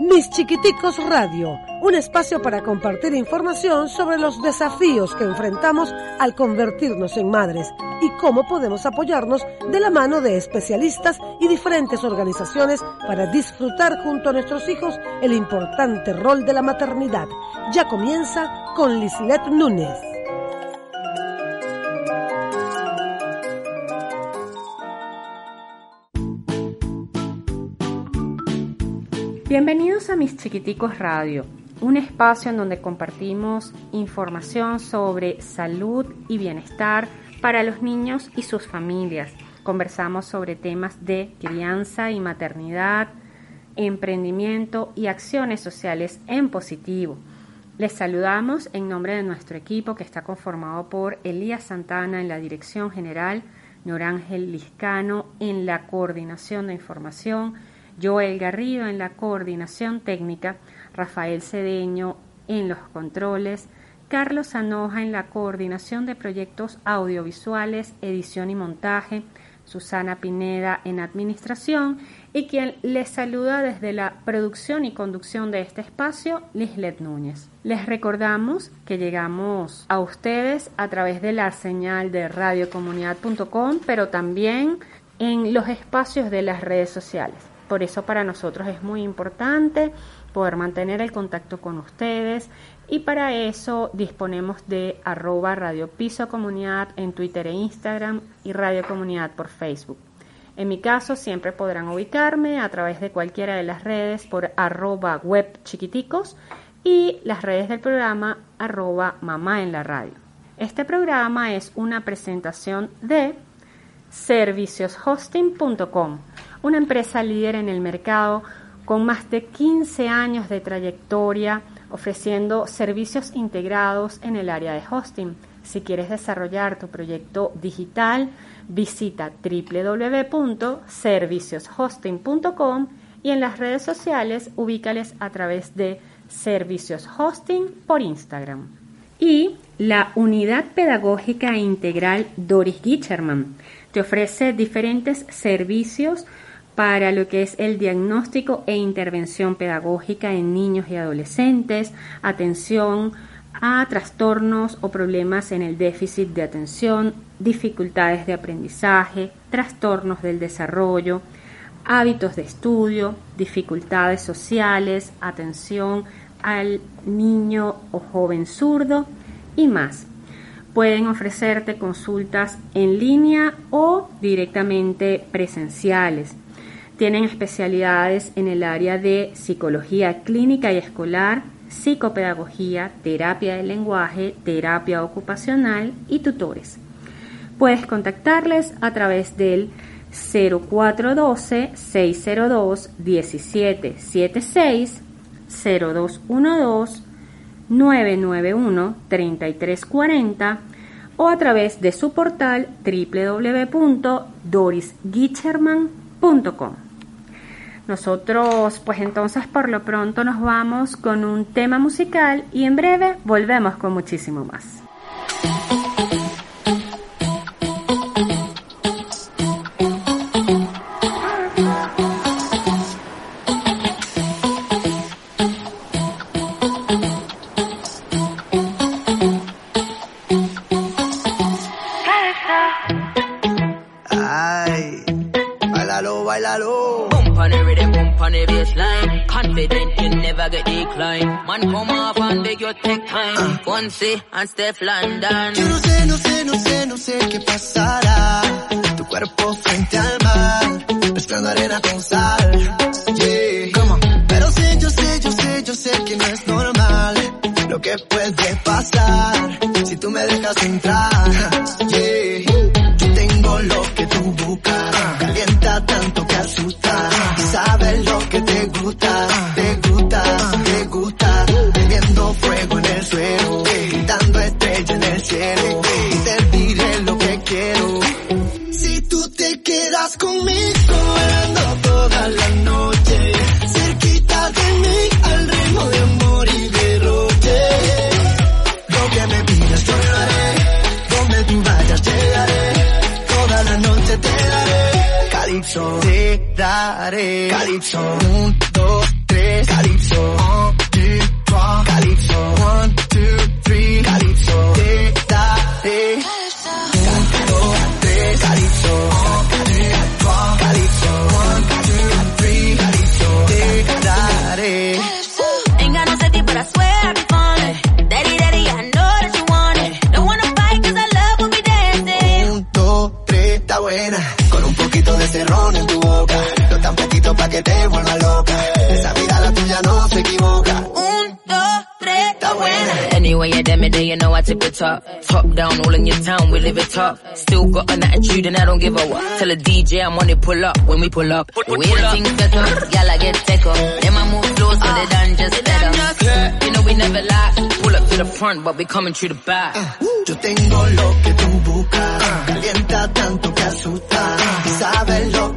Mis Chiquiticos Radio, un espacio para compartir información sobre los desafíos que enfrentamos al convertirnos en madres y cómo podemos apoyarnos de la mano de especialistas y diferentes organizaciones para disfrutar junto a nuestros hijos el importante rol de la maternidad. Ya comienza con Lislet Núñez. Bienvenidos a Mis Chiquiticos Radio, un espacio en donde compartimos información sobre salud y bienestar para los niños y sus familias. Conversamos sobre temas de crianza y maternidad, emprendimiento y acciones sociales en positivo. Les saludamos en nombre de nuestro equipo que está conformado por Elías Santana en la dirección general, Norángel Liscano en la coordinación de información, Joel Garrido en la coordinación técnica, Rafael Cedeño en los controles, Carlos Anoja en la coordinación de proyectos audiovisuales, edición y montaje, Susana Pineda en administración y quien les saluda desde la producción y conducción de este espacio, Lislet Núñez. Les recordamos que llegamos a ustedes a través de la señal de radiocomunidad.com, pero también en los espacios de las redes sociales. Por eso para nosotros es muy importante poder mantener el contacto con ustedes y para eso disponemos de arroba Radio Piso Comunidad en Twitter e Instagram y Radio Comunidad por Facebook. En mi caso siempre podrán ubicarme a través de cualquiera de las redes por arroba web chiquiticos y las redes del programa arroba mamá en la radio. Este programa es una presentación de servicioshosting.com una empresa líder en el mercado con más de 15 años de trayectoria ofreciendo servicios integrados en el área de hosting. Si quieres desarrollar tu proyecto digital, visita www.servicioshosting.com y en las redes sociales ubícales a través de Servicios Hosting por Instagram. Y la Unidad Pedagógica Integral Doris Gicherman te ofrece diferentes servicios para lo que es el diagnóstico e intervención pedagógica en niños y adolescentes, atención a trastornos o problemas en el déficit de atención, dificultades de aprendizaje, trastornos del desarrollo, hábitos de estudio, dificultades sociales, atención al niño o joven zurdo y más. Pueden ofrecerte consultas en línea o directamente presenciales. Tienen especialidades en el área de psicología clínica y escolar, psicopedagogía, terapia del lenguaje, terapia ocupacional y tutores. Puedes contactarles a través del 0412-602-1776, 0212-991-3340 o a través de su portal www.dorisgicherman.com. Nosotros pues entonces por lo pronto nos vamos con un tema musical y en breve volvemos con muchísimo más. Fonse and Steph London. Yo no sé, no sé, no sé, no sé qué pasará. Tu cuerpo frente al mar, mezclando arena con sal. Yeah. Pero sé, yo sé, yo sé, yo sé que no es normal lo que puede live it top. Still got an attitude and I don't give a what. Tell a DJ I'm on it, pull up when we pull up. The way the things set up, y'all I get take up. Then I move slow so they done just better. You know we never lie. Pull up to the front, but we coming through the back. Uh, yo tengo lo que tú buscas. Calienta tanto que asusta. Y sabes lo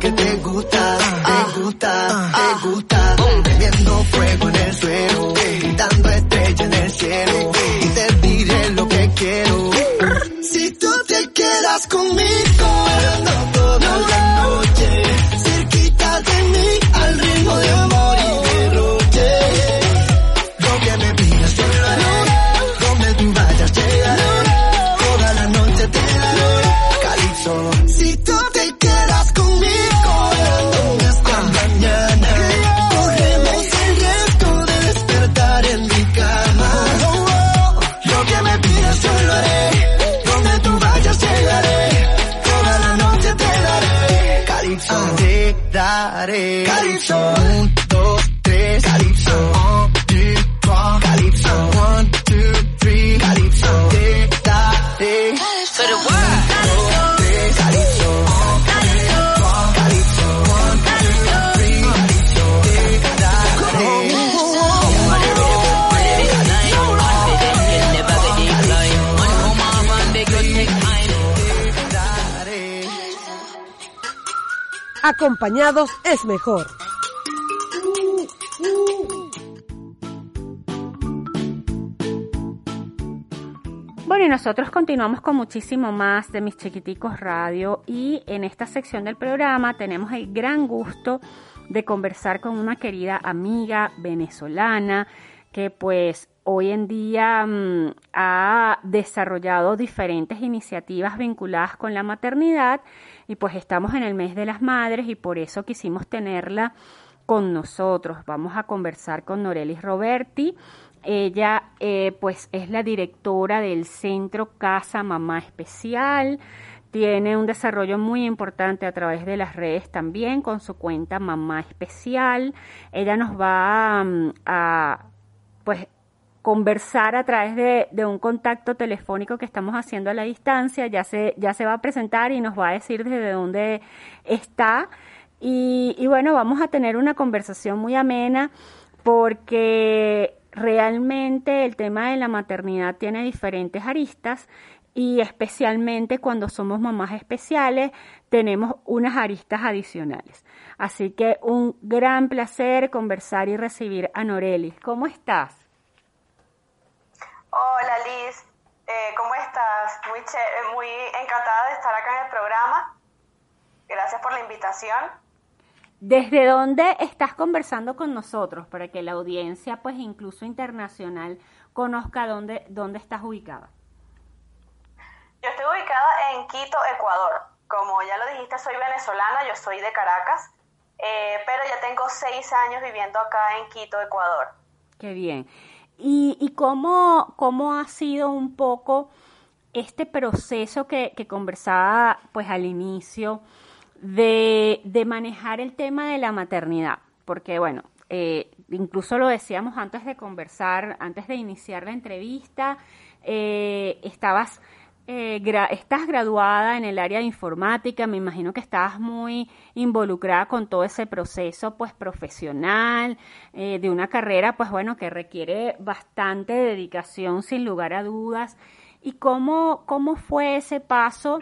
te daré. Un, Acompañados es mejor. Bueno, y nosotros continuamos con muchísimo más de mis chiquiticos radio y en esta sección del programa tenemos el gran gusto de conversar con una querida amiga venezolana que pues hoy en día mm, ha desarrollado diferentes iniciativas vinculadas con la maternidad y pues estamos en el mes de las madres y por eso quisimos tenerla con nosotros. Vamos a conversar con Norelis Roberti. Ella eh, pues es la directora del Centro Casa Mamá Especial. Tiene un desarrollo muy importante a través de las redes también con su cuenta Mamá Especial. Ella nos va mm, a pues conversar a través de, un contacto telefónico que estamos haciendo a la distancia. Ya se, ya se va a presentar y nos va a decir desde dónde está. Y, y bueno, vamos a tener una conversación muy amena porque realmente el tema de la maternidad tiene diferentes aristas y especialmente cuando somos mamás especiales tenemos unas aristas adicionales. Así que un gran placer conversar y recibir a Norelis. ¿Cómo estás? Hola Liz, eh, ¿cómo estás? Muy, muy encantada de estar acá en el programa. Gracias por la invitación. ¿Desde dónde estás conversando con nosotros para que la audiencia, pues incluso internacional, conozca dónde, dónde estás ubicada? Yo estoy ubicada en Quito, Ecuador. Como ya lo dijiste, soy venezolana, yo soy de Caracas, eh, pero ya tengo seis años viviendo acá en Quito, Ecuador. Qué bien. ¿Y, cómo, cómo ha sido un poco este proceso que, conversaba pues al inicio de, de, manejar el tema de la maternidad? Porque bueno, eh, incluso lo decíamos antes de conversar, antes de iniciar la entrevista, eh, estabas eh, gra estás graduada en el área de informática, me imagino que estabas muy involucrada con todo ese proceso pues profesional, eh, de una carrera pues bueno que requiere bastante dedicación sin lugar a dudas. ¿Y cómo, cómo fue ese paso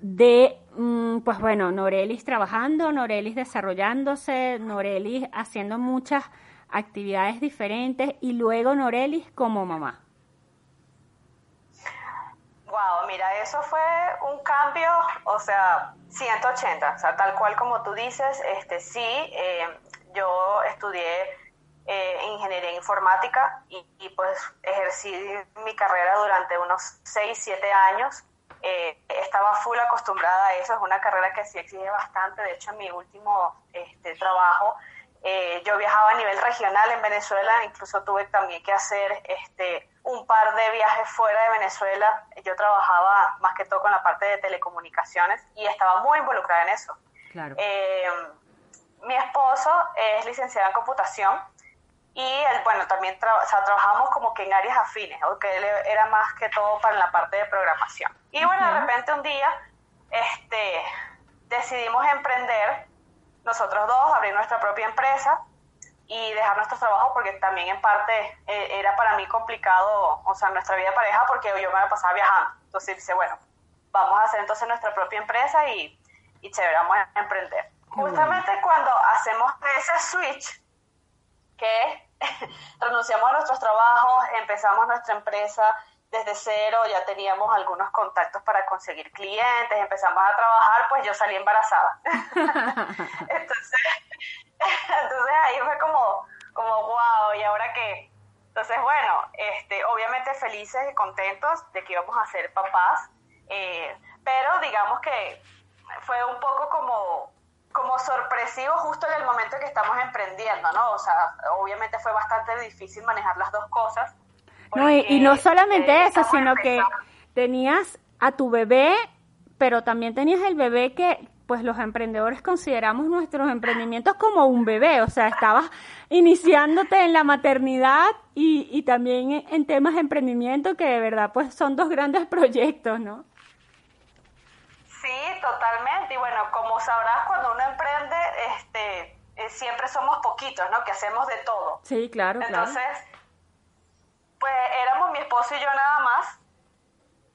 de, mm, pues bueno, Norelis trabajando, Norelis desarrollándose, Norelis haciendo muchas actividades diferentes y luego Norelis como mamá? Wow, mira, eso fue un cambio, o sea, 180, o sea, tal cual como tú dices, este sí, eh, yo estudié eh, ingeniería informática y, pues ejercí mi carrera durante unos 6, 7 años. Eh, estaba full acostumbrada a eso, es una carrera que sí exige bastante, de hecho en mi último este, trabajo yo viajaba a nivel regional en Venezuela, incluso tuve también que hacer este, un par de viajes fuera de Venezuela. Yo trabajaba más que todo con la parte de telecomunicaciones y estaba muy involucrada en eso. Eh, mi esposo es licenciado en computación y él, bueno, también trabajamos como que en áreas afines, aunque él era más que todo para la parte de programación. Y bueno, de repente un día este, decidimos emprender nosotros dos, abrir nuestra propia empresa y dejar nuestro trabajo porque también en parte eh, era para mí complicado, o sea, nuestra vida de pareja porque yo me pasaba viajando. Entonces dice, bueno, vamos a hacer entonces nuestra propia empresa y, y chévere, vamos a emprender. Justamente cuando hacemos ese switch, que renunciamos a nuestros trabajos, empezamos nuestra empresa, desde cero, ya teníamos algunos contactos para conseguir clientes, empezamos a trabajar, pues yo salí embarazada. entonces, entonces ahí fue como, como, wow, ¿y ahora qué? Entonces, bueno, este, obviamente felices y contentos de que íbamos a ser papás, eh, pero digamos que fue un poco como, como sorpresivo justo en el momento que estamos emprendiendo, ¿no? O sea, obviamente fue bastante difícil manejar las dos cosas, no, y, no solamente eh, eso, sino que tenías a tu bebé, pero también tenías el bebé que pues los emprendedores consideramos nuestros emprendimientos como un bebé, o sea, estabas iniciándote en la maternidad y, y también en temas de emprendimiento que de verdad pues son dos grandes proyectos, ¿no? Sí, totalmente. Y bueno, como sabrás, cuando uno emprende, este, eh, siempre somos poquitos, ¿no? Que hacemos de todo. Sí, claro. Entonces, pues éramos mi esposo y yo nada más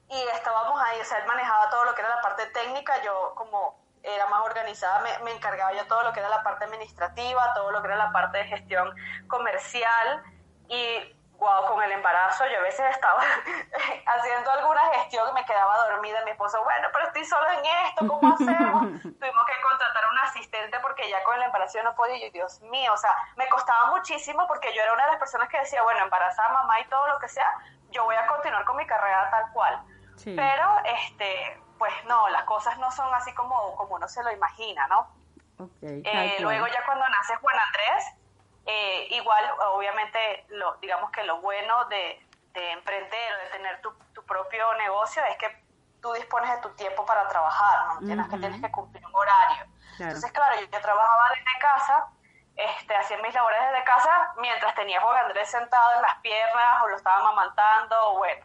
y estábamos ahí, o sea, él manejaba todo lo que era la parte técnica, yo como era más organizada, me, me, encargaba yo todo lo que era la parte administrativa, todo lo que era la parte de gestión comercial y wow, con el embarazo, yo a veces estaba haciendo alguna gestión y me quedaba dormida. Mi esposo, bueno, pero estoy solo en esto, ¿cómo hacemos? Tuvimos que contratar a un asistente porque ya con el embarazo yo no podía. Y Dios mío, o sea, me costaba muchísimo porque yo era una de las personas que decía, bueno, embarazada, mamá y todo lo que sea, yo voy a continuar con mi carrera tal cual. Pero, este, pues no, las cosas no son así como, como uno se lo imagina, ¿no? eh, luego ya cuando nace Juan Andrés, eh, igual, obviamente, lo, digamos que lo bueno de, emprender o de tener tu, propio negocio es que tú dispones de tu tiempo para trabajar, no tienes que tienes que cumplir un horario. Entonces, claro, yo, trabajaba desde casa, este, hacía mis labores desde casa mientras tenía a Juan Andrés sentado en las piernas o lo estaba amamantando, o bueno.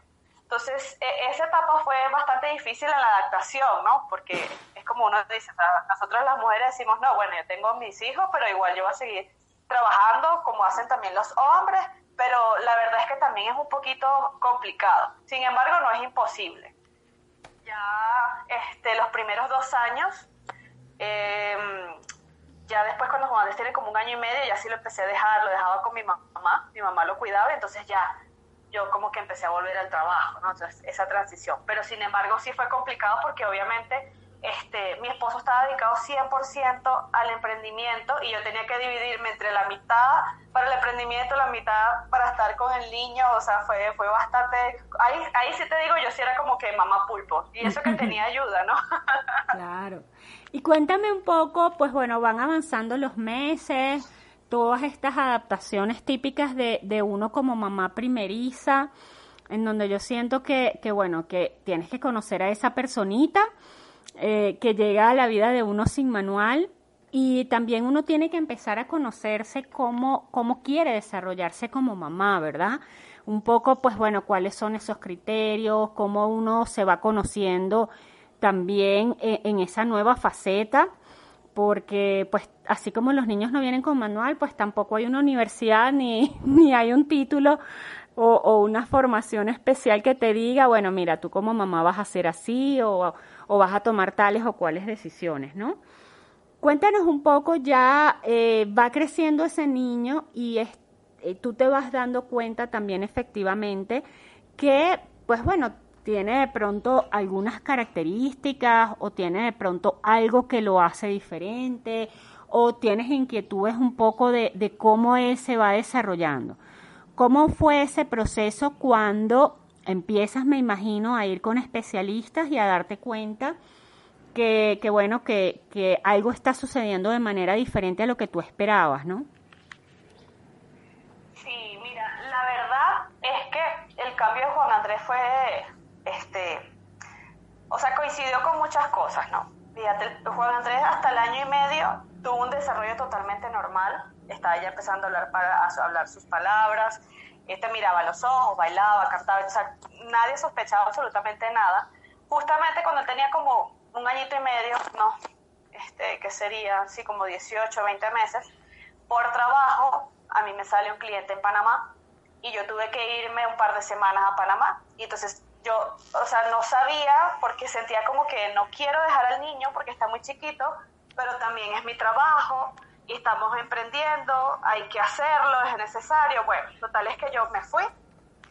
Entonces, e, esa etapa fue bastante difícil en la adaptación, ¿no? Porque es como uno dice, nosotros las mujeres decimos, no, bueno, yo tengo mis hijos, pero igual yo voy a seguir trabajando como hacen también los hombres, pero la verdad es que también es un poquito complicado. Sin embargo, no es imposible. Ya este, los primeros dos años, em, ya después cuando Juan Andrés tiene como un año y medio, ya sí lo empecé a dejar, lo dejaba con mi mamá, mi mamá lo cuidaba, entonces ya yo como que empecé a volver al trabajo, ¿no? Entonces, esa transición. Pero sin embargo sí fue complicado porque obviamente este, mi esposo estaba dedicado 100% al emprendimiento y yo tenía que dividirme entre la mitad para el emprendimiento, la mitad para estar con el niño, o sea, fue, fue bastante, ahí, ahí sí te digo, yo sí era como que mamá pulpo, y eso que tenía ayuda, ¿no? claro. Y cuéntame un poco, pues bueno, van avanzando los meses, todas estas adaptaciones típicas de, uno como mamá primeriza, en donde yo siento que, bueno, que tienes que conocer a esa personita, eh, que llega a la vida de uno sin manual y también uno tiene que empezar a conocerse cómo, cómo quiere desarrollarse como mamá, ¿verdad? Un poco, pues bueno, cuáles son esos criterios, cómo uno se va conociendo también eh, en, esa nueva faceta, porque pues así como los niños no vienen con manual, pues tampoco hay una universidad ni, ni hay un título o, una formación especial que te diga, bueno, mira, tú como mamá vas a ser así o, o vas a tomar tales o cuales decisiones, ¿no? Cuéntanos un poco, ya eh, va creciendo ese niño y eh, tú te vas dando cuenta también efectivamente que, pues bueno, tiene de pronto algunas características o tiene de pronto algo que lo hace diferente o tienes inquietudes un poco de, de cómo él se va desarrollando. ¿Cómo fue ese proceso cuando empiezas, me imagino, a ir con especialistas y a darte cuenta que, que bueno, que, que algo está sucediendo de manera diferente a lo que tú esperabas, ¿no? Sí, mira, la verdad es que el cambio de Juan Andrés fue, este, o sea, coincidió con muchas cosas, ¿no? Fíjate, Juan Andrés hasta el año y medio tuvo un desarrollo totalmente normal, estaba ya empezando a hablar, para, hablar sus palabras, este miraba los ojos, bailaba, cantaba, o sea, nadie sospechaba absolutamente nada. Justamente cuando tenía como un añito y medio, no, este, que sería así como 18, 20 meses, por trabajo a mí me sale un cliente en Panamá y yo tuve que irme un par de semanas a Panamá y entonces yo, o sea, no sabía porque sentía como que no quiero dejar al niño porque está muy chiquito, pero también es mi trabajo y estamos emprendiendo, hay que hacerlo, es necesario. Bueno, total es que yo me fui.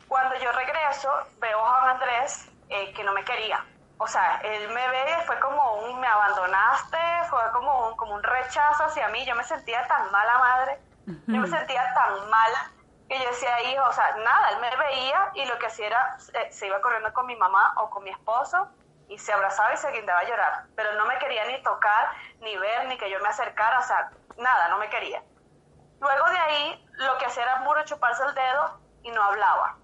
Cuando yo regreso, veo a Juan Andrés eh, que no me quería. O sea, él me ve, fue como un me abandonaste, fue como un, como un rechazo hacia mí. Yo me sentía tan mala madre, yo me sentía tan mala que yo decía, hijo, o sea, nada, él me veía y lo que hacía era, eh, se iba corriendo con mi mamá o con mi esposo y se abrazaba y se guindaba a llorar, pero no me quería ni tocar, ni ver, ni que yo me acercara, o sea, nada, no me quería. Luego de ahí, lo que hacía era puro chuparse el dedo y no hablaba.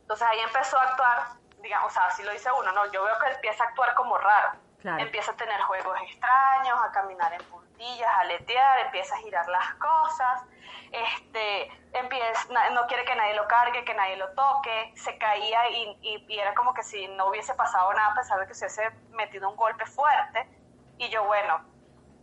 Entonces ahí empezó a actuar, digamos, o sea, así lo dice uno, ¿no? Yo veo que empieza a actuar como raro. Empieza a tener juegos extraños, a caminar en puntillas, a letear, empieza a girar las cosas, este, empieza, no quiere que nadie lo cargue, que nadie lo toque, se caía y, y, era como que si no hubiese pasado nada, a pesar de que se hubiese metido un golpe fuerte. Y yo, bueno,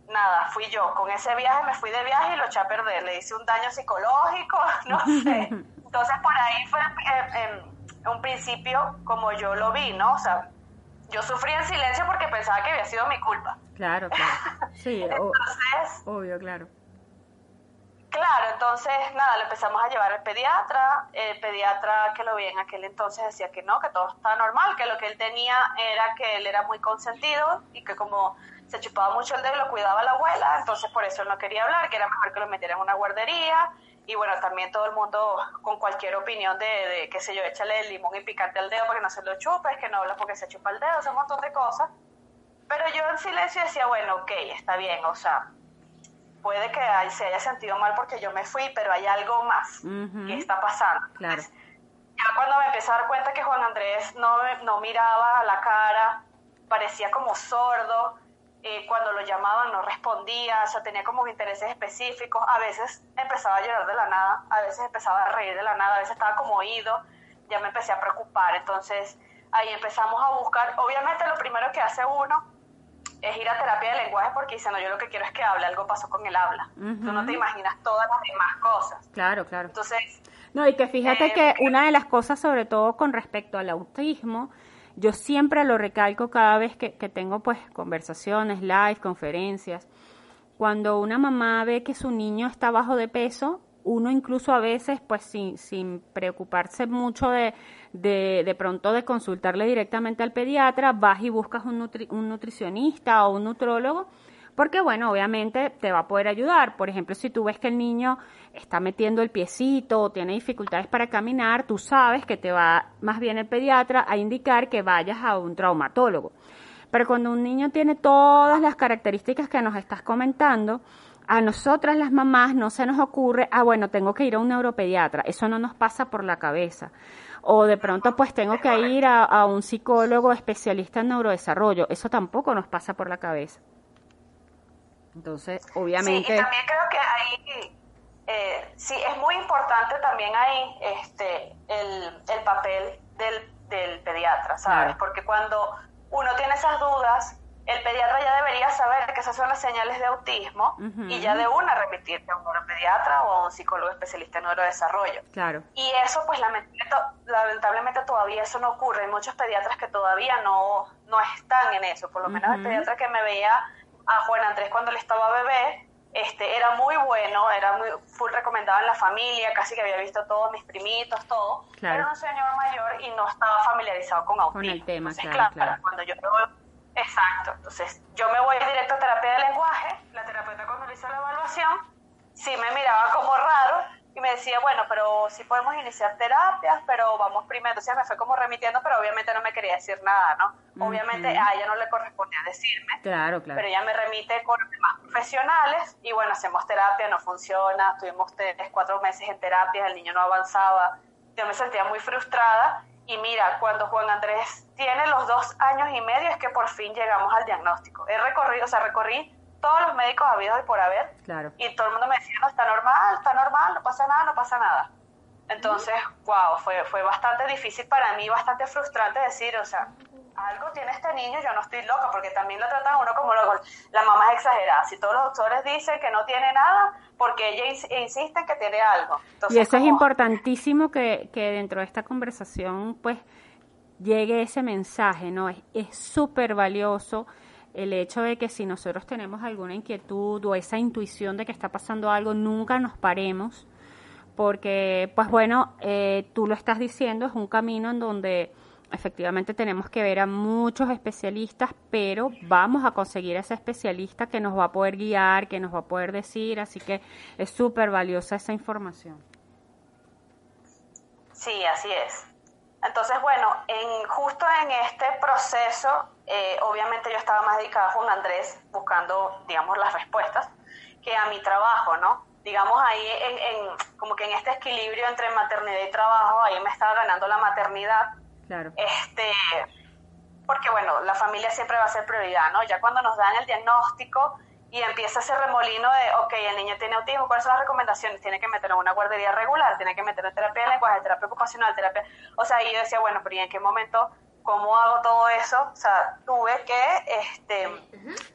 nada, fui yo. Con ese viaje me fui de viaje y lo eché a perder. Le hice un daño psicológico, no sé. Entonces por ahí fue en, un principio como yo lo vi, ¿no? O sea, yo sufrí en silencio porque pensaba que había sido mi culpa. Claro, claro. Sí, entonces, obvio, claro. Claro, entonces nada, lo empezamos a llevar al pediatra. El pediatra que lo vi en aquel entonces decía que no, que todo estaba normal, que lo que él tenía era que él era muy consentido y que como se chupaba mucho el dedo lo cuidaba la abuela, entonces por eso él no quería hablar, que era mejor que lo metiera en una guardería. Y bueno, también todo el mundo con cualquier opinión de, de qué sé yo, échale el limón y picarte el dedo para que no se lo chupes, que no hablas porque se chupa el dedo, o un montón de cosas. Pero yo en silencio decía, bueno, ok, está bien, o sea, puede que se haya sentido mal porque yo me fui, pero hay algo más que está pasando. Claro. ya cuando me empecé a dar cuenta que Juan Andrés no, no miraba a la cara, parecía como sordo, eh, cuando lo llamaban no respondía, o sea, tenía como intereses específicos, a veces empezaba a llorar de la nada, a veces empezaba a reír de la nada, a veces estaba como oído, ya me empecé a preocupar, entonces ahí empezamos a buscar, obviamente lo primero que hace uno es ir a terapia de lenguaje porque dice, no, yo lo que quiero es que hable, algo pasó con el habla. Tú no te imaginas todas las demás cosas. Claro, claro. Entonces... No, y que fíjate que eh, una de las cosas, sobre todo con respecto al autismo, yo siempre lo recalco cada vez que, tengo pues conversaciones, live, conferencias. Cuando una mamá ve que su niño está bajo de peso, uno incluso a veces, pues sin, sin preocuparse mucho de, de, de, pronto de consultarle directamente al pediatra, vas y buscas un, un nutricionista o un nutrólogo porque bueno, obviamente te va a poder ayudar. Por ejemplo, si tú ves que el niño está metiendo el piecito o tiene dificultades para caminar, tú sabes que te va más bien el pediatra a indicar que vayas a un traumatólogo. Pero cuando un niño tiene todas las características que nos estás comentando, a nosotras las mamás no se nos ocurre, ah, bueno, tengo que ir a un neuropediatra. Eso no nos pasa por la cabeza. O de pronto, pues tengo que ir a, a un psicólogo especialista en neurodesarrollo. Eso tampoco nos pasa por la cabeza. Entonces, obviamente... Sí, y también creo que ahí, eh, sí, es muy importante también ahí este, el, el papel del, del pediatra, ¿sabes? Porque cuando uno tiene esas dudas, el pediatra ya debería saber que esas son las señales de autismo y ya de una remitirte a un neuropediatra o a un psicólogo especialista en neurodesarrollo. Claro. Y eso, pues lamentablemente todavía eso no ocurre. Hay muchos pediatras que todavía no, no están en eso. Por lo menos el pediatra que me veía a Juan Andrés cuando él estaba bebé, este, era muy bueno, era muy full recomendado en la familia, casi que había visto todos mis primitos, todo. Claro. Era un señor mayor y no estaba familiarizado con autismo. Con el tema, claro, Cuando yo Exacto. Entonces, yo me voy directo a terapia de lenguaje. La terapeuta cuando le hizo la evaluación, sí me miraba como raro y me decía, bueno, pero sí podemos iniciar terapias, pero vamos primero. Entonces me fue como remitiendo, pero obviamente no me quería decir nada, ¿no? Obviamente a ella no le correspondía decirme. Claro, claro. Pero ella me remite con demás profesionales y bueno, hacemos terapia, no funciona. Tuvimos tres, cuatro meses en terapia, el niño no avanzaba. Yo me sentía muy frustrada y mira, cuando Juan Andrés tiene los dos años y medio es que por fin llegamos al diagnóstico. He recorrido, o sea, recorrí todos los médicos habidos y por haber. Claro. Y todo el mundo me decía, no, está normal, está normal, no pasa nada, no pasa nada. Entonces, wow, fue, fue bastante difícil para mí, bastante frustrante decir, o sea, algo tiene este niño, yo no estoy loca, porque también lo tratan uno como loco. La mamá es exagerada. Si todos los doctores dicen que no tiene nada, porque ella insiste en que tiene algo. y eso es importantísimo que, que dentro de esta conversación, pues, llegue ese mensaje, ¿no? Es súper valioso el hecho de que si nosotros tenemos alguna inquietud o esa intuición de que está pasando algo, nunca nos paremos, porque, pues bueno, eh, tú lo estás diciendo, es un camino en donde efectivamente tenemos que ver a muchos especialistas, pero vamos a conseguir a ese especialista que nos va a poder guiar, que nos va a poder decir, así que es súper valiosa esa información. Sí, así es. Entonces, bueno, en, justo en este proceso, eh, obviamente yo estaba más dedicada Juan Andrés buscando, digamos, las respuestas, que a mi trabajo, ¿no? Digamos, ahí en, como que en este equilibrio entre maternidad y trabajo, ahí me estaba ganando la maternidad. Claro. Este, porque, bueno, la familia siempre va a ser prioridad, ¿no? Ya cuando nos dan el diagnóstico, y empieza ese remolino de, ok, el niño tiene autismo, ¿cuáles son las recomendaciones? Tiene que meterlo en una guardería regular, tiene que meterlo en terapia de lenguaje, terapia ocupacional, terapia... O sea, y yo decía, bueno, pero ¿y en qué momento, cómo hago todo eso? O sea, tuve que, este,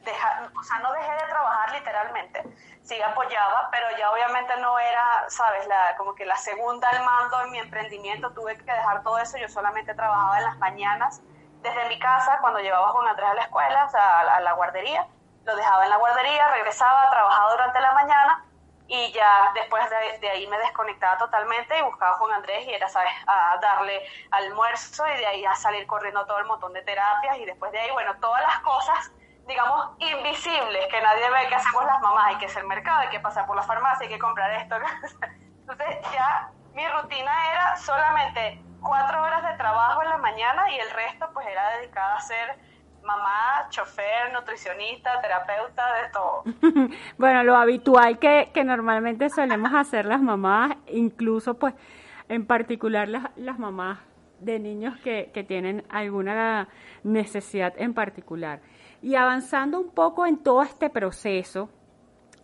dejar, o sea, no dejé de trabajar literalmente, sí apoyaba, pero ya obviamente no era, sabes, la, como que la segunda al mando en mi emprendimiento, tuve que dejar todo eso, yo solamente trabajaba en las mañanas, desde mi casa, cuando llevaba a Juan Andrés a la escuela, o sea, a la guardería, lo dejaba en la guardería, regresaba, trabajaba durante la mañana y ya después de, ahí me desconectaba totalmente y buscaba a Juan Andrés y era, ¿sabes?, a darle almuerzo y de ahí a salir corriendo todo el montón de terapias y después de ahí, bueno, todas las cosas, digamos, invisibles que nadie ve que hacemos las mamás, hay que hacer mercado, hay que pasar por la farmacia, hay que comprar esto. Entonces ya mi rutina era solamente cuatro horas de trabajo en la mañana y el resto pues era dedicada a hacer mamá, chofer, nutricionista, terapeuta, de todo. bueno, lo habitual que, que normalmente solemos hacer las mamás, incluso pues en particular las, las mamás de niños que, que tienen alguna necesidad en particular. Y avanzando un poco en todo este proceso,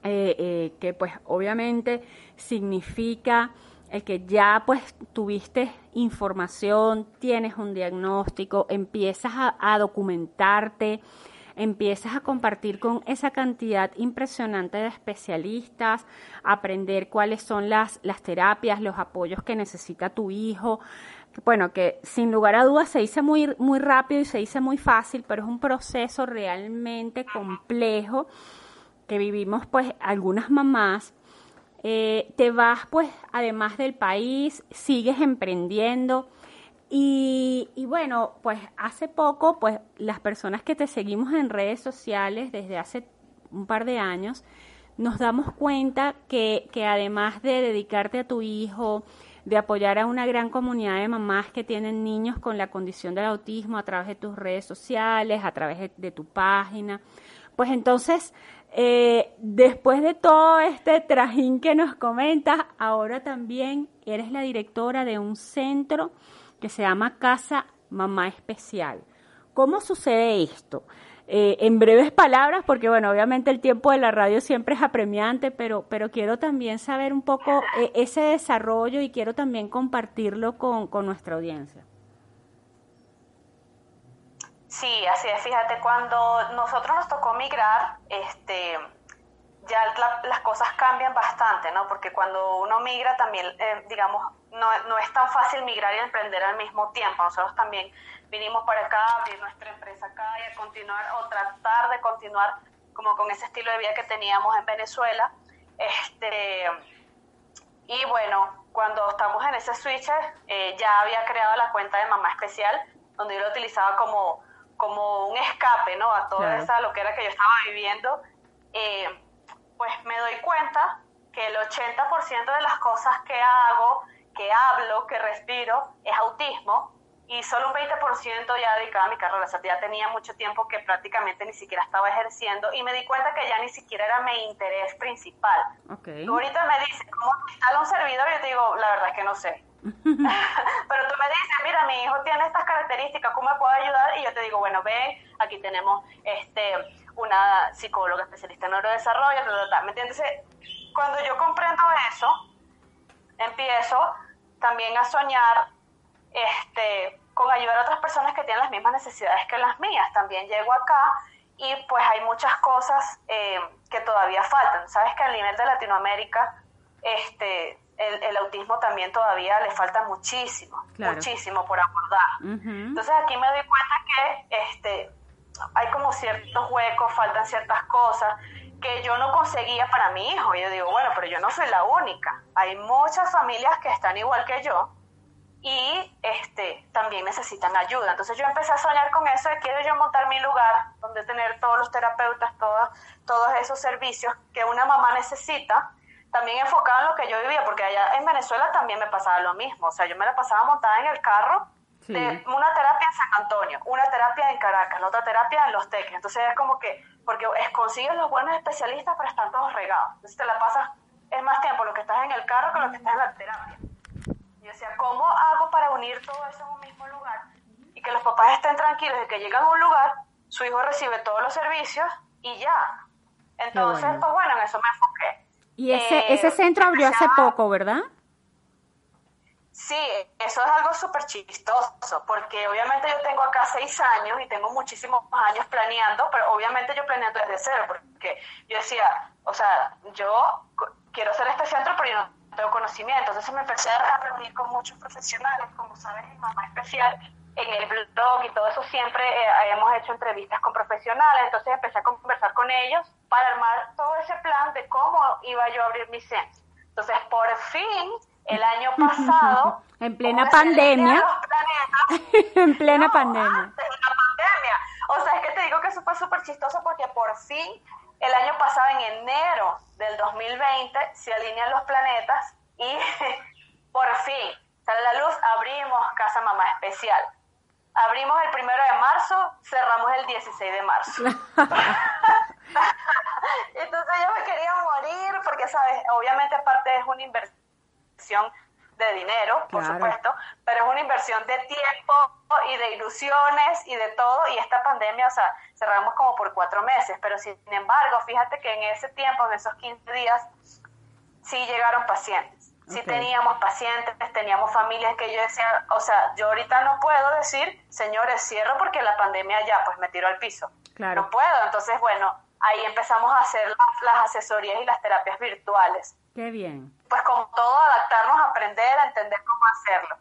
eh, eh, que pues obviamente significa el que ya pues tuviste información, tienes un diagnóstico, empiezas a, documentarte, empiezas a compartir con esa cantidad impresionante de especialistas, aprender cuáles son las, las terapias, los apoyos que necesita tu hijo. Bueno, que sin lugar a dudas se dice muy, muy rápido y se dice muy fácil, pero es un proceso realmente complejo que vivimos pues algunas mamás. Eh, te vas pues además del país, sigues emprendiendo y, bueno, pues hace poco pues las personas que te seguimos en redes sociales desde hace un par de años, nos damos cuenta que, que además de dedicarte a tu hijo, de apoyar a una gran comunidad de mamás que tienen niños con la condición del autismo a través de tus redes sociales, a través de tu página, pues entonces eh, después de todo este trajín que nos comentas, ahora también eres la directora de un centro que se llama Casa Mamá Especial. ¿Cómo sucede esto? Eh, en breves palabras, porque bueno, obviamente el tiempo de la radio siempre es apremiante, pero, pero quiero también saber un poco eh, ese desarrollo y quiero también compartirlo con, con nuestra audiencia. Sí, así es. Fíjate, cuando nosotros nos tocó migrar, este, ya las cosas cambian bastante, ¿no? Porque cuando uno migra también, eh, digamos, no, no, es tan fácil migrar y emprender al mismo tiempo. Nosotros también vinimos para acá, abrir nuestra empresa acá y a continuar o tratar de continuar como con ese estilo de vida que teníamos en Venezuela. Este, y bueno, cuando estamos en ese switch, eh, ya había creado la cuenta de mamá especial, donde yo lo utilizaba como como un escape, ¿no? A toda esa lo que era que yo estaba viviendo, eh, pues me doy cuenta que el 80% de las cosas que hago, que hablo, que respiro, es autismo y solo un 20% ya dedicaba a mi carrera. O sea, ya tenía mucho tiempo que prácticamente ni siquiera estaba ejerciendo y me di cuenta que ya ni siquiera era mi interés principal. Okay. ahorita me dices, ¿cómo instala un servidor? Y yo te digo, la verdad es que no sé. Pero tú me dices, mira, mi hijo tiene estas características, ¿cómo me puedo ayudar? Y yo te digo, bueno, ven, aquí tenemos este una psicóloga especialista en neurodesarrollo, ¿me entiendes? Cuando yo comprendo eso, empiezo también a soñar este, con ayudar a otras personas que tienen las mismas necesidades que las mías. También llego acá y pues hay muchas cosas eh, que todavía faltan. Sabes que a nivel de Latinoamérica, este, el, autismo también todavía le falta muchísimo, muchísimo por abordar. Entonces aquí me doy cuenta que este, hay como ciertos huecos, faltan ciertas cosas que yo no conseguía para mi hijo. Y yo digo, bueno, pero yo no soy la única. Hay muchas familias que están igual que yo y este, también necesitan ayuda. Entonces yo empecé a soñar con eso de quiero yo montar mi lugar donde tener todos los terapeutas, todos, todos esos servicios que una mamá necesita, también enfocado en lo que yo vivía, porque allá en Venezuela también me pasaba lo mismo. O sea, yo me la pasaba montada en el carro de una terapia en San Antonio, una terapia en Caracas, la otra terapia en Los Teques. Entonces es como que, porque es, consigues los buenos especialistas, pero están todos regados. Entonces te la pasas, es más tiempo lo que estás en el carro que lo que estás en la terapia. Yo decía, ¿cómo hago para unir todo eso en un mismo lugar? Y que los papás estén tranquilos de que llegan a un lugar, su hijo recibe todos los servicios y ya. Entonces, pues bueno, en eso me enfoqué. Y ese, ese eh, centro abrió hace poco, ¿verdad? Sí, eso es algo súper chistoso, porque obviamente yo tengo acá seis años y tengo muchísimos años planeando, pero obviamente yo planeando desde cero, porque yo decía, o sea, yo quiero hacer este centro, pero yo no tengo conocimiento. Entonces me empecé a reunir con muchos profesionales, como sabes, mi mamá especial, en el blog y todo eso siempre eh, hemos hecho entrevistas con profesionales, entonces empecé a conversar con ellos para armar todo ese plan de cómo iba yo a abrir mi centro. Entonces, por fin, el año pasado... en plena pandemia. en plena pandemia. En la pandemia. O sea, es que te digo que eso fue súper chistoso porque por fin el año pasado, en enero del 2020, se alinean los planetas y por fin sale la luz, abrimos Casa Mamá Especial. Abrimos el primero de marzo, cerramos el 16 de marzo. Entonces yo me quería morir porque, ¿sabes? Obviamente aparte es una inversión de dinero, por supuesto, pero es una inversión de tiempo y de ilusiones y de todo, y esta pandemia, o sea, cerramos como por cuatro meses, pero sin embargo, fíjate que en ese tiempo, en esos 15 días, sí llegaron pacientes, sí teníamos pacientes, teníamos familias que yo decía, o sea, yo ahorita no puedo decir, señores, cierro porque la pandemia ya, pues me tiró al piso. Claro. No puedo, entonces, bueno, ahí empezamos a hacer las asesorías y las terapias virtuales. Qué bien. Pues como todo, adaptarnos, aprender, a entender cómo hacerlo.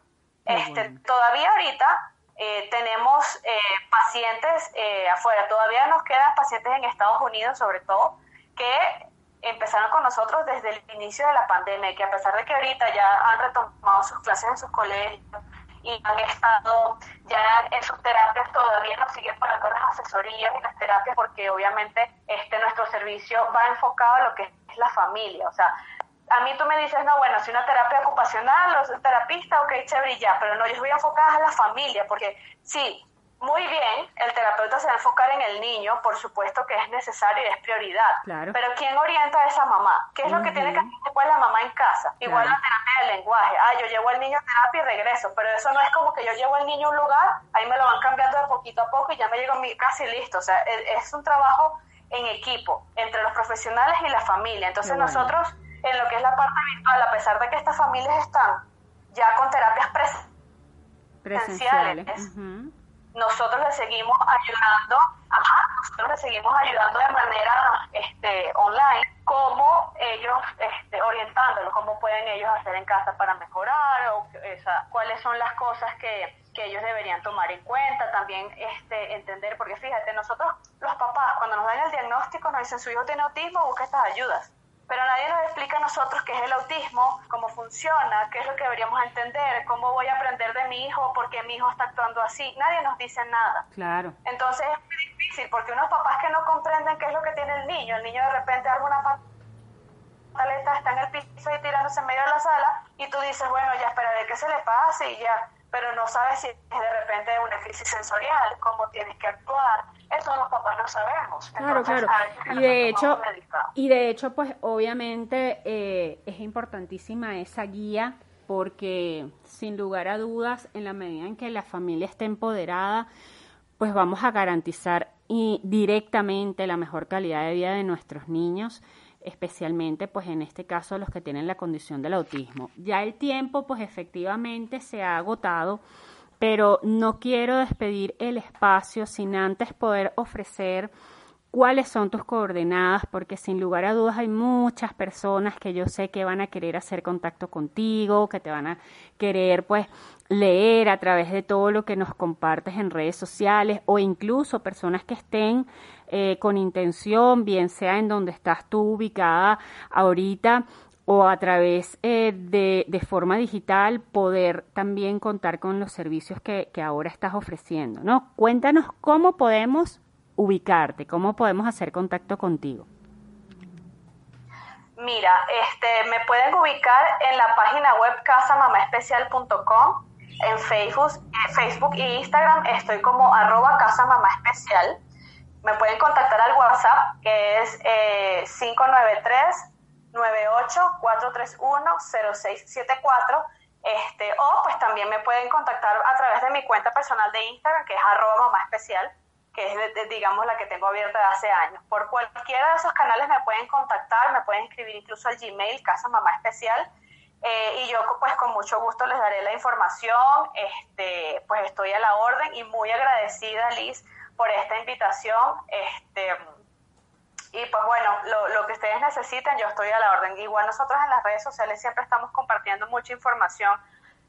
este, Todavía ahorita eh, tenemos eh, pacientes eh, afuera, todavía nos quedan pacientes en Estados Unidos sobre todo, que empezaron con nosotros desde el inicio de la pandemia, que a pesar de que ahorita ya han retomado sus clases en sus colegios, y han estado ya en sus terapias, todavía nos siguen pagando las asesorías y las terapias porque obviamente este nuestro servicio va enfocado a lo que es la familia, o sea, a mí tú me dices, no, bueno, si una terapia ocupacional o terapista, ok, chévere, ya, pero no, yo voy enfocada a la familia, porque sí, muy bien, el terapeuta se va a enfocar en el niño, por supuesto que es necesario y es prioridad. Pero ¿quién orienta a esa mamá? ¿Qué es lo que tiene que hacer después la mamá en casa? Igual la terapia del lenguaje. Ah, yo llevo al niño a terapia y regreso, pero eso no es como que yo llevo al niño a un lugar, ahí me lo van cambiando de poquito a poco y ya me llego a mi casa y listo. O sea, e, es un trabajo en equipo entre los profesionales y la familia. Entonces nosotros, en lo que es la parte virtual, a pesar de que estas familias están ya con terapias presenciales, nosotros le seguimos ayudando, ajá, nosotros le seguimos ayudando de manera este, online, cómo ellos, este, orientándolos, cómo pueden ellos hacer en casa para mejorar, o cuáles son las cosas que, que ellos deberían tomar en cuenta, también este, entender, porque fíjate, nosotros los papás, cuando nos dan el diagnóstico, nos dicen su hijo tiene autismo, busca estas ayudas, pero nadie nos explica a nosotros qué es el autismo, cómo funciona, qué es lo que deberíamos entender, cómo voy a aprender de mi hijo, por qué mi hijo está actuando así. Nadie nos dice nada. Claro. Entonces es muy difícil porque unos papás que no comprenden qué es lo que tiene el niño, el niño de repente alguna pataleta está en el piso y tirándose en medio de la sala y tú dices, bueno, ya esperaré que se le pase y ya, pero no sabes si es de repente una crisis sensorial, cómo tienes que actuar. Eso los papás no sabemos. Claro, claro. Y de hecho, y de hecho, pues obviamente eh, es importantísima esa guía porque sin lugar a dudas, en la medida en que la familia esté empoderada, pues vamos a garantizar y directamente la mejor calidad de vida de nuestros niños especialmente pues en este caso los que tienen la condición del autismo. Ya el tiempo pues efectivamente se ha agotado, pero no quiero despedir el espacio sin antes poder ofrecer cuáles son tus coordenadas, porque sin lugar a dudas hay muchas personas que yo sé que van a querer hacer contacto contigo, que te van a querer pues leer a través de todo lo que nos compartes en redes sociales o incluso personas que estén eh, con intención, bien sea en donde estás tú ubicada ahorita o a través eh, de, forma digital poder también contar con los servicios que, que ahora estás ofreciendo, ¿no? Cuéntanos cómo podemos ubicarte, cómo podemos hacer contacto contigo. Mira, este, me pueden ubicar en la página web casamamaespecial.com, en Facebook, eh, Facebook e Instagram estoy como arroba casamamaespecial me pueden contactar al WhatsApp que es eh, 593 98 431 0674 este, o pues también me pueden contactar a través de mi cuenta personal de Instagram que es arroba mamá especial que es digamos la que tengo abierta de hace años. Por cualquiera de esos canales me pueden contactar, me pueden escribir incluso al Gmail, Casa Mamá Especial, eh, y yo pues con mucho gusto les daré la información, este, pues estoy a la orden y muy agradecida Liz por esta invitación. Este, y pues bueno, lo, lo, que ustedes necesiten, yo estoy a la orden. Igual nosotros en las redes sociales siempre estamos compartiendo mucha información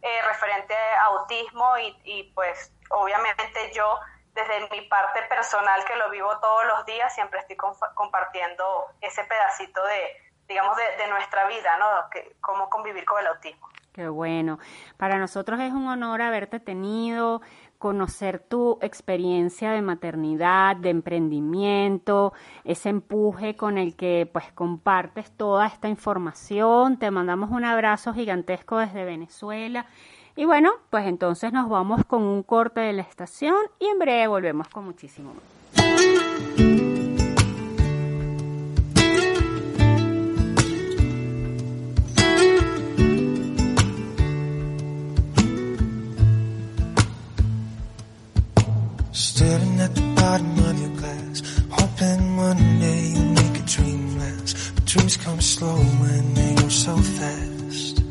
eh, referente a autismo y, y, pues obviamente yo desde mi parte personal que lo vivo todos los días siempre estoy compartiendo ese pedacito de, digamos, de, de nuestra vida, ¿no? Que, cómo convivir con el autismo. Qué bueno. Para nosotros es un honor haberte tenido, conocer tu experiencia de maternidad, de emprendimiento, ese empuje con el que pues compartes toda esta información. Te mandamos un abrazo gigantesco desde Venezuela. Y bueno, pues entonces nos vamos con un corte de la estación y en breve volvemos con muchísimo más. Staring at the bottom of your glass, hoping one day you'll make a dream last. But dreams come slow when they go so fast.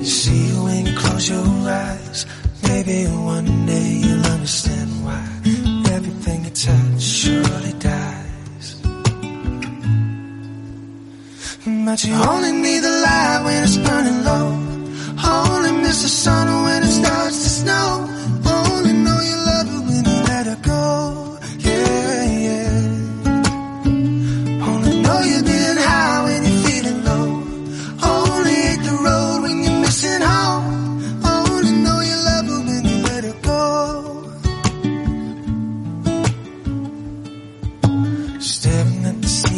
You see when you close your eyes, maybe one day you'll understand why everything you touch surely dies. But you only need the light when it's burning low. Only miss the sun when it starts to snow. Only know you love her when you let her go. Yeah, yeah. Only know been high when you're feeling low. Only hate the road when you're missing home. Only know you love her when you let her go. Staring at the ceiling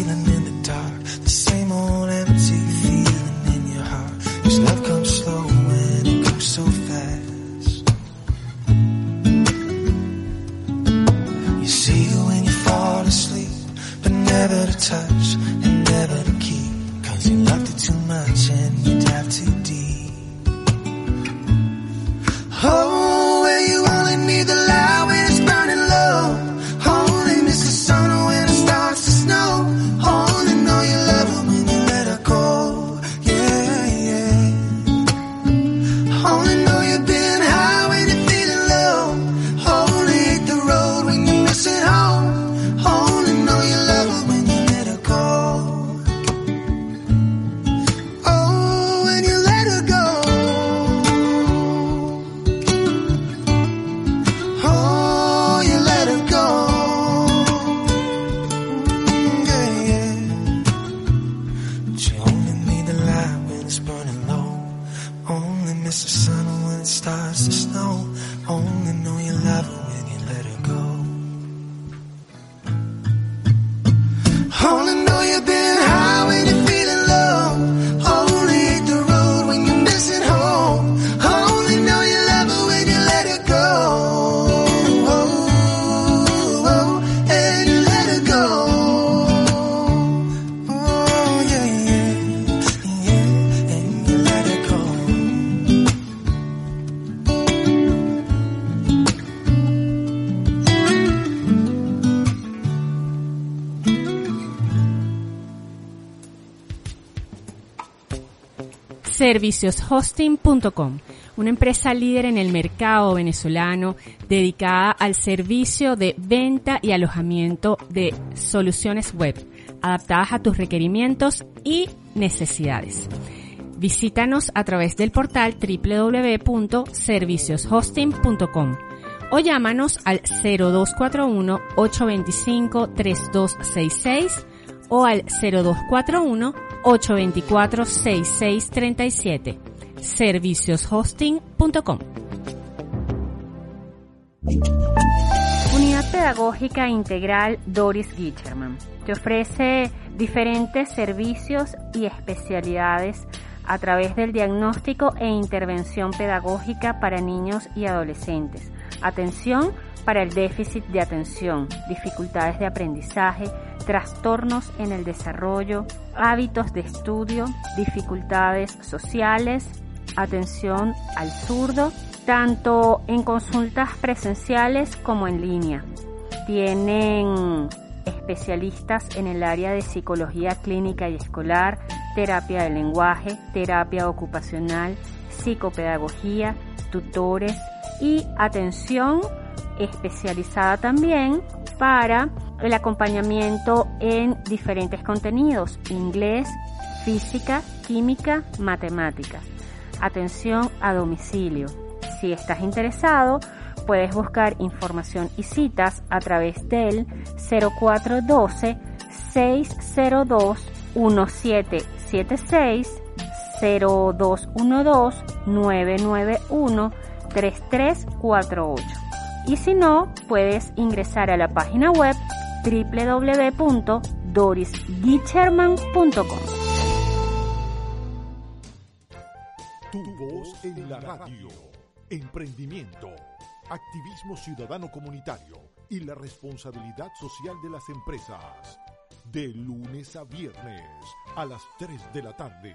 servicioshosting.com, una empresa líder en el mercado venezolano dedicada al servicio de venta y alojamiento de soluciones web adaptadas a tus requerimientos y necesidades. Visítanos a través del portal www.servicioshosting.com o llámanos al 0241 825 3266 o al 0241 824 6637 servicioshosting.com Unidad Pedagógica Integral Doris Gicherman te ofrece diferentes servicios y especialidades a través del diagnóstico e intervención pedagógica para niños y adolescentes. Atención para el déficit de atención, dificultades de aprendizaje, trastornos en el desarrollo, hábitos de estudio, dificultades sociales, atención al zurdo, tanto en consultas presenciales como en línea. Tienen especialistas en el área de psicología clínica y escolar, terapia del lenguaje, terapia ocupacional, psicopedagogía, tutores y atención especializada también para el acompañamiento en diferentes contenidos, inglés, física, química, matemáticas. Atención a domicilio. Si estás interesado, puedes buscar información y citas a través del 0412 602 1776 0212 991 3348. Y si no, puedes ingresar a la página web www.dorisgicherman.com. Tu voz en la radio. Emprendimiento, activismo ciudadano comunitario y la responsabilidad social de las empresas. De lunes a viernes a las 3 de la tarde.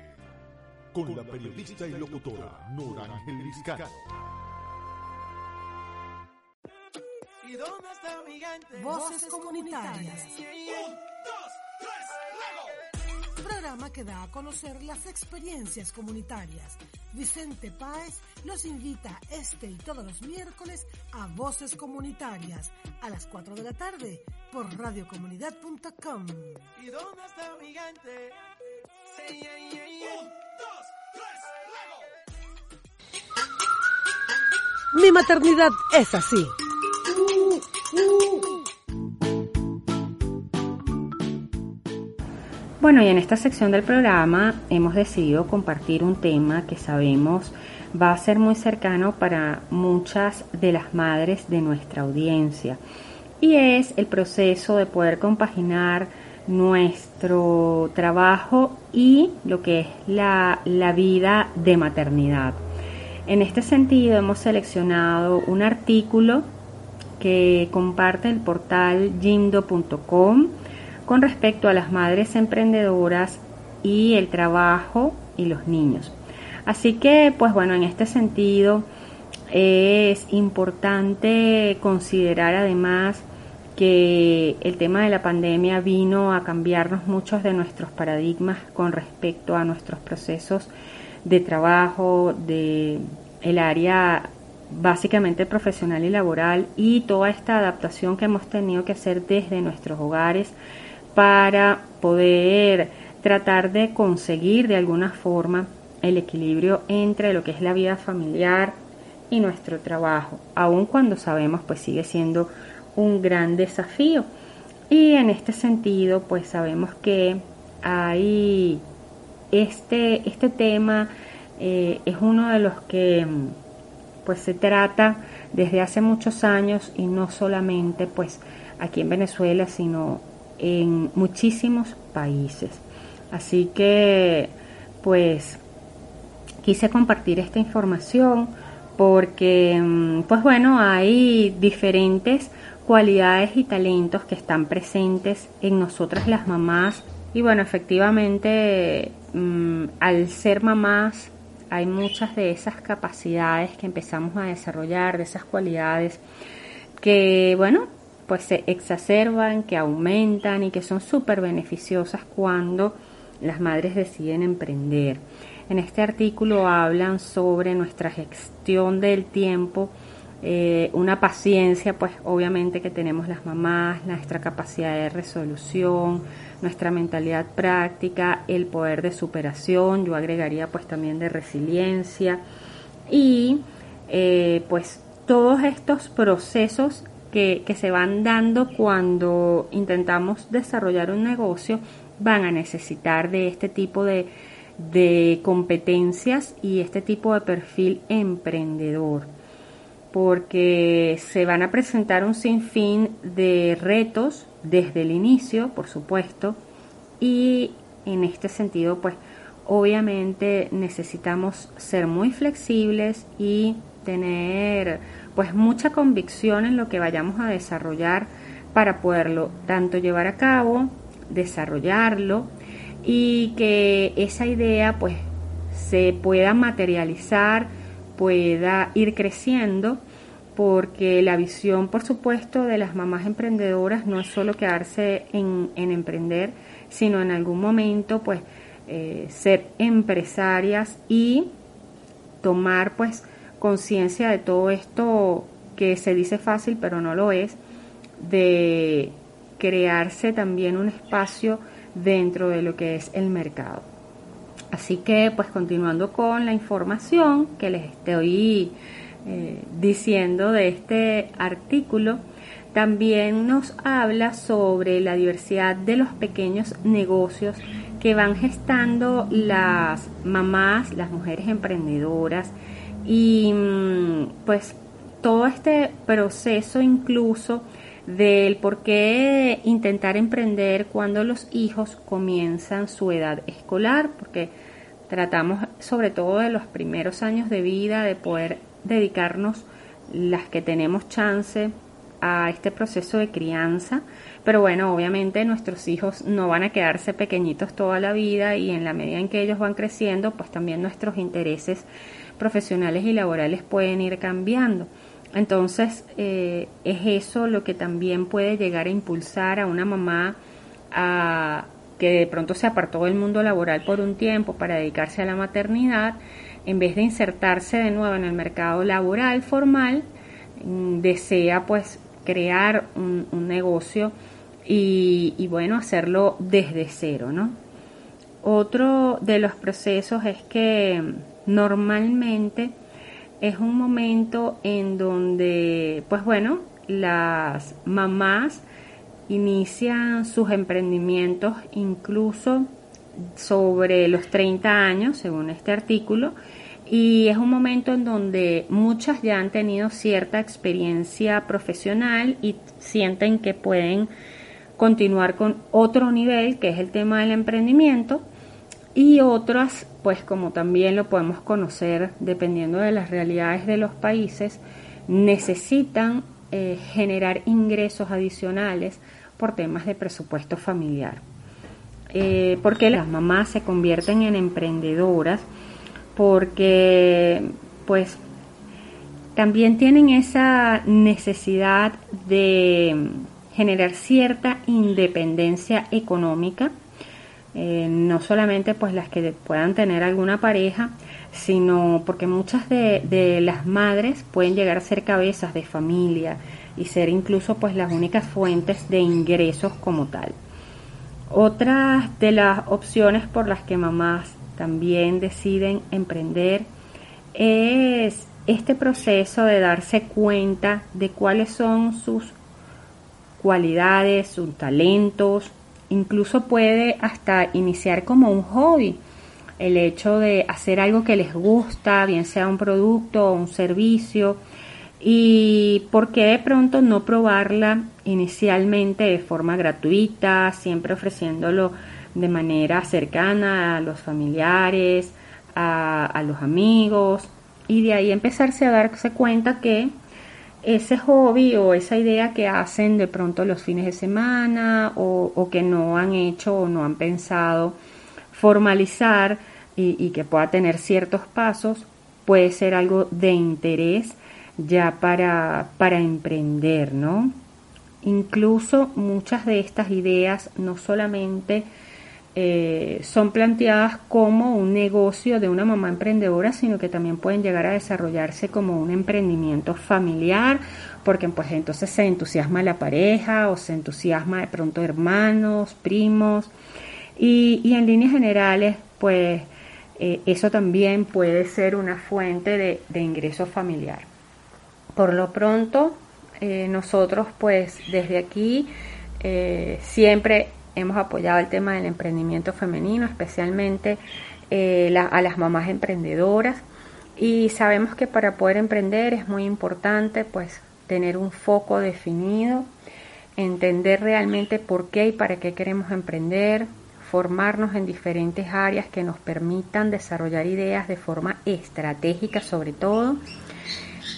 Con, la periodista y locutora Nora Ángel Vizcano. Voces comunitarias. Programa que da a conocer las experiencias comunitarias. Vicente Páez los invita este y todos los miércoles a Voces Comunitarias a las 4 de la tarde por radiocomunidad.com. Mi maternidad es así. Bueno, y en esta sección del programa hemos decidido compartir un tema que sabemos va a ser muy cercano para muchas de las madres de nuestra audiencia y es el proceso de poder compaginar nuestro trabajo y lo que es la, la vida de maternidad. En este sentido hemos seleccionado un artículo que comparte el portal jimdo.com con respecto a las madres emprendedoras y el trabajo y los niños. Así que, pues bueno, en este sentido es importante considerar además que el tema de la pandemia vino a cambiarnos muchos de nuestros paradigmas con respecto a nuestros procesos de trabajo, de el área básicamente profesional y laboral y toda esta adaptación que hemos tenido que hacer desde nuestros hogares para poder tratar de conseguir de alguna forma el equilibrio entre lo que es la vida familiar y nuestro trabajo, aun cuando sabemos pues sigue siendo un gran desafío. Y en este sentido pues sabemos que hay este, este tema eh, es uno de los que pues se trata desde hace muchos años y no solamente pues aquí en Venezuela sino en muchísimos países. Así que, pues, quise compartir esta información porque, mm, pues bueno, hay diferentes cualidades y talentos que están presentes en nosotras las mamás. Y bueno, efectivamente, mm, al ser mamás, hay muchas de esas capacidades que empezamos a desarrollar, de esas cualidades que, bueno, pues se exacerban, que aumentan y que son súper beneficiosas cuando las madres deciden emprender. en este artículo hablan sobre nuestra gestión del tiempo, eh, una paciencia, pues obviamente que tenemos las mamás, nuestra capacidad de resolución, nuestra mentalidad práctica, el poder de superación, yo agregaría pues también de resiliencia. Y eh, pues todos estos procesos que, que, se van dando cuando intentamos desarrollar un negocio van a necesitar de este tipo de, de competencias y este tipo de perfil emprendedor porque se van a presentar un sinfín de retos desde el inicio, por supuesto, y en este sentido, pues obviamente necesitamos ser muy flexibles y tener pues mucha convicción en lo que vayamos a desarrollar para poderlo tanto llevar a cabo, desarrollarlo y que esa idea pues se pueda materializar, pueda ir creciendo porque la visión, por supuesto, de las mamás emprendedoras no es solo quedarse en, emprender, sino en algún momento, pues, eh, ser empresarias y tomar, pues, conciencia de todo esto que se dice fácil, pero no lo es, de crearse también un espacio dentro de lo que es el mercado. Así que, pues, continuando con la información que les estoy eh, diciendo de este artículo, también nos habla sobre la diversidad de los pequeños negocios que van gestando las mamás, las mujeres emprendedoras y mm, pues todo este proceso incluso del por qué intentar emprender cuando los hijos comienzan su edad escolar, porque tratamos sobre todo de los primeros años de vida de poder dedicarnos las que tenemos chance a este proceso de crianza, pero bueno, obviamente nuestros hijos no van a quedarse pequeñitos toda la vida y en la medida en que ellos van creciendo, pues también nuestros intereses profesionales y laborales pueden ir cambiando. Entonces, eh, es eso lo que también puede llegar a impulsar a una mamá a que de pronto se apartó del mundo laboral por un tiempo para dedicarse a la maternidad en vez de insertarse de nuevo en el mercado laboral formal, mm, desea pues crear un, negocio y, bueno, hacerlo desde cero, ¿no? Otro de los procesos es que normalmente es un momento en donde, pues bueno, las mamás inician sus emprendimientos incluso sobre los 30 años, según este artículo, y es un momento en donde muchas ya han tenido cierta experiencia profesional y sienten que pueden continuar con otro nivel, que es el tema del emprendimiento, y otras, pues como también lo podemos conocer dependiendo de las realidades de los países, necesitan eh, generar ingresos adicionales por temas de presupuesto familiar. Eh, porque las mamás se convierten en emprendedoras porque pues también tienen esa necesidad de generar cierta independencia económica, eh, no solamente pues las que puedan tener alguna pareja, sino porque muchas de, de, las madres pueden llegar a ser cabezas de familia y ser incluso pues las únicas fuentes de ingresos como tal. Otras de las opciones por las que mamás también deciden emprender es este proceso de darse cuenta de cuáles son sus cualidades, sus talentos, incluso puede hasta iniciar como un hobby, el hecho de hacer algo que les gusta, bien sea un producto o un servicio, y por qué de pronto no probarla inicialmente de forma gratuita, siempre ofreciéndolo de manera cercana a los familiares, a, los amigos, y de ahí empezarse a darse cuenta que ese hobby o esa idea que hacen de pronto los fines de semana o, que no han hecho o no han pensado formalizar y, y que pueda tener ciertos pasos, puede ser algo de interés ya para, para emprender, ¿no? Incluso muchas de estas ideas no solamente eh, son planteadas como un negocio de una mamá emprendedora, sino que también pueden llegar a desarrollarse como un emprendimiento familiar, porque pues entonces se entusiasma la pareja o se entusiasma de pronto hermanos, primos, y, en líneas generales pues eh, eso también puede ser una fuente de, ingreso familiar. Por lo pronto, eh, nosotros pues desde aquí siempre hemos apoyado el tema del emprendimiento femenino, especialmente eh, a las mamás emprendedoras. Y sabemos que para poder emprender es muy importante pues tener un foco definido, entender realmente por qué y para qué queremos emprender, formarnos en diferentes áreas que nos permitan desarrollar ideas de forma estratégica sobre todo.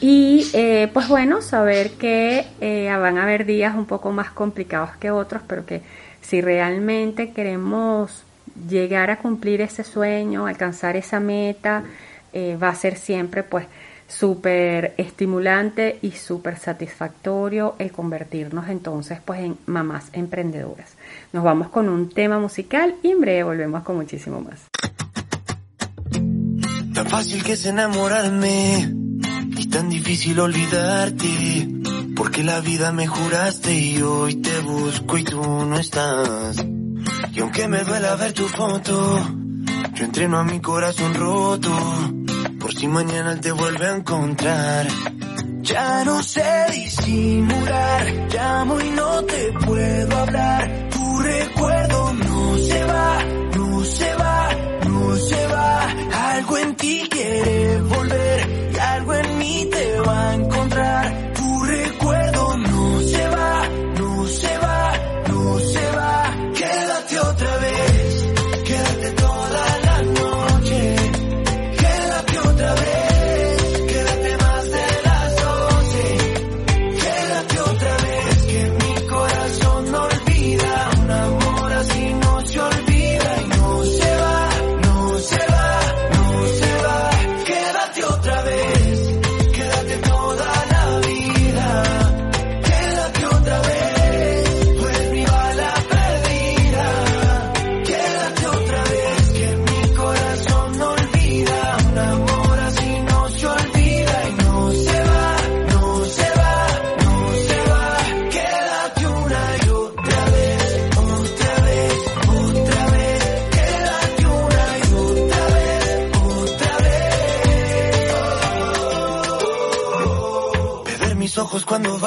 Y eh, pues bueno, saber que eh, van a haber días un poco más complicados que otros, pero que si realmente queremos llegar a cumplir ese sueño, alcanzar esa meta, eh, va a ser siempre pues súper estimulante y súper satisfactorio el convertirnos entonces pues en mamás emprendedoras. Nos vamos con un tema musical y en breve volvemos con muchísimo más. Tan fácil que es enamorarme y tan difícil olvidarte porque la vida me juraste y hoy te busco y tú no estás. Y aunque me duela ver tu foto, yo entreno a mi corazón roto. Por si mañana te vuelve a encontrar. Ya no sé disimular, llamo y no te puedo hablar.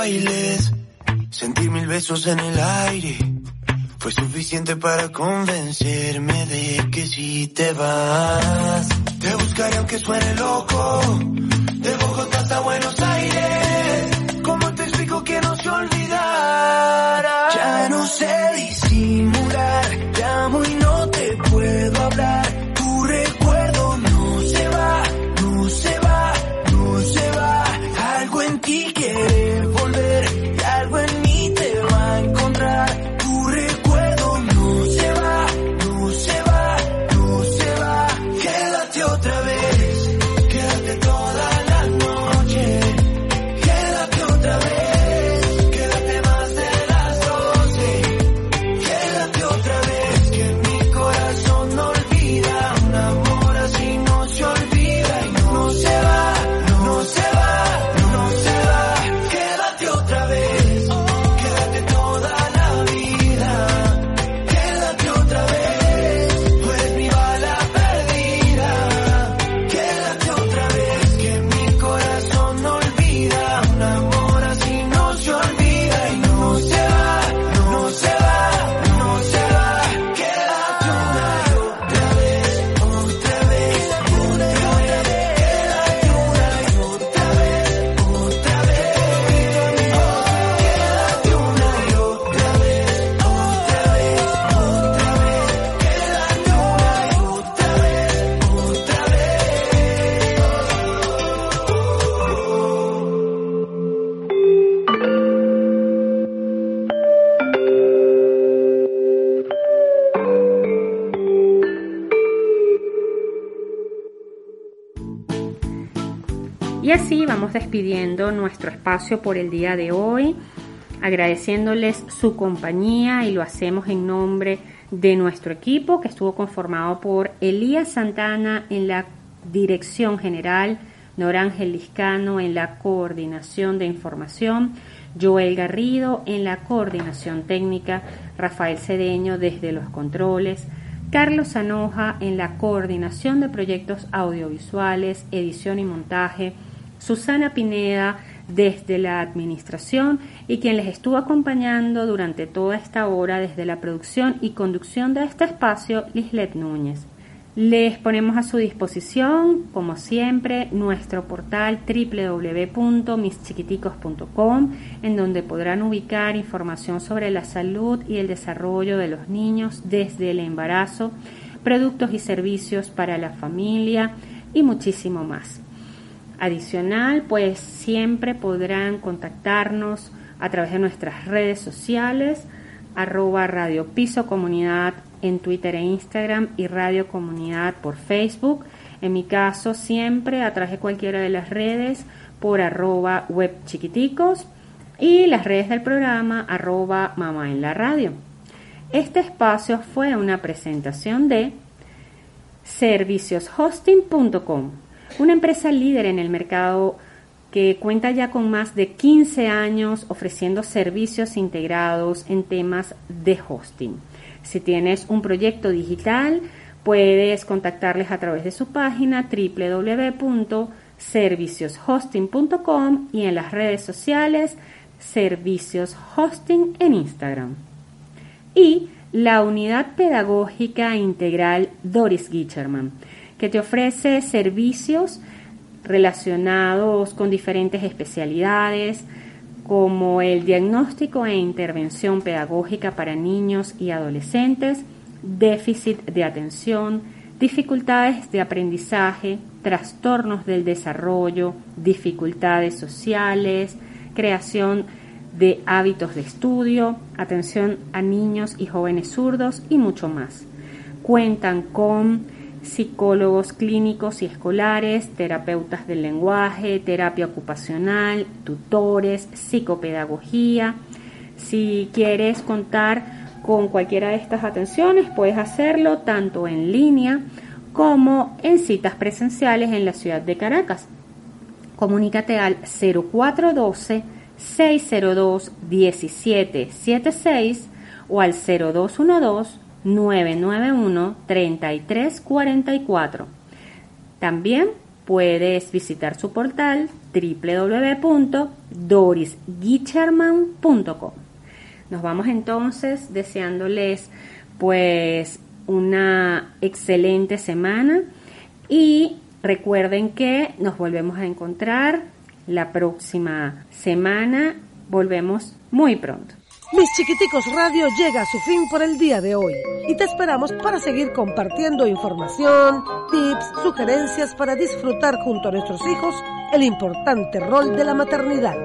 Bailes, sentir mil besos en el aire, fue suficiente para convencerme de que si te vas, te buscaré aunque suene loco, de Bogotá hasta Buenos volver, volver nuestro espacio por el día de hoy, agradeciéndoles su compañía y lo hacemos en nombre de nuestro equipo que estuvo conformado por Elías Santana en la dirección general, Norángel Liscano en la coordinación de información, Joel Garrido en la coordinación técnica, Rafael Cedeño desde los controles, Carlos Sanoja en la coordinación de proyectos audiovisuales, edición y montaje, Susana Pineda desde la administración y quien les estuvo acompañando durante toda esta hora desde la producción y conducción de este espacio, Lislet Núñez. Les ponemos a su disposición, como siempre, nuestro portal www.mischiquiticos.com, en donde podrán ubicar información sobre la salud y el desarrollo de los niños desde el embarazo, productos y servicios para la familia y muchísimo más. Adicional, pues siempre podrán contactarnos a través de nuestras redes sociales, arroba Radio Piso Comunidad en Twitter e Instagram y Radio Comunidad por Facebook. En mi caso, siempre a través de cualquiera de las redes por arroba web chiquiticos y las redes del programa arroba mamá en la radio. Este espacio fue una presentación de servicioshosting.com una empresa líder en el mercado que cuenta ya con más de 15 años ofreciendo servicios integrados en temas de hosting. Si tienes un proyecto digital, puedes contactarles a través de su página www.servicioshosting.com y en las redes sociales Servicios Hosting en Instagram. Y la unidad pedagógica integral Doris Gicherman que te ofrece servicios relacionados con diferentes especialidades, como el diagnóstico e intervención pedagógica para niños y adolescentes, déficit de atención, dificultades de aprendizaje, trastornos del desarrollo, dificultades sociales, creación de hábitos de estudio, atención a niños y jóvenes zurdos y mucho más. Cuentan con psicólogos clínicos y escolares, terapeutas del lenguaje, terapia ocupacional, tutores, psicopedagogía. Si quieres contar con cualquiera de estas atenciones, puedes hacerlo tanto en línea como en citas presenciales en la ciudad de Caracas. Comunícate al 0412 602 1776 o al 0212 991-3344. También puedes visitar su portal www.dorisguicharman.com. Nos vamos entonces deseándoles pues una excelente semana y recuerden que nos volvemos a encontrar la próxima semana. Volvemos muy pronto. Mis Chiquiticos Radio llega a su fin por el día de hoy y te esperamos para seguir compartiendo información, tips, sugerencias para disfrutar junto a nuestros hijos el importante rol de la maternidad.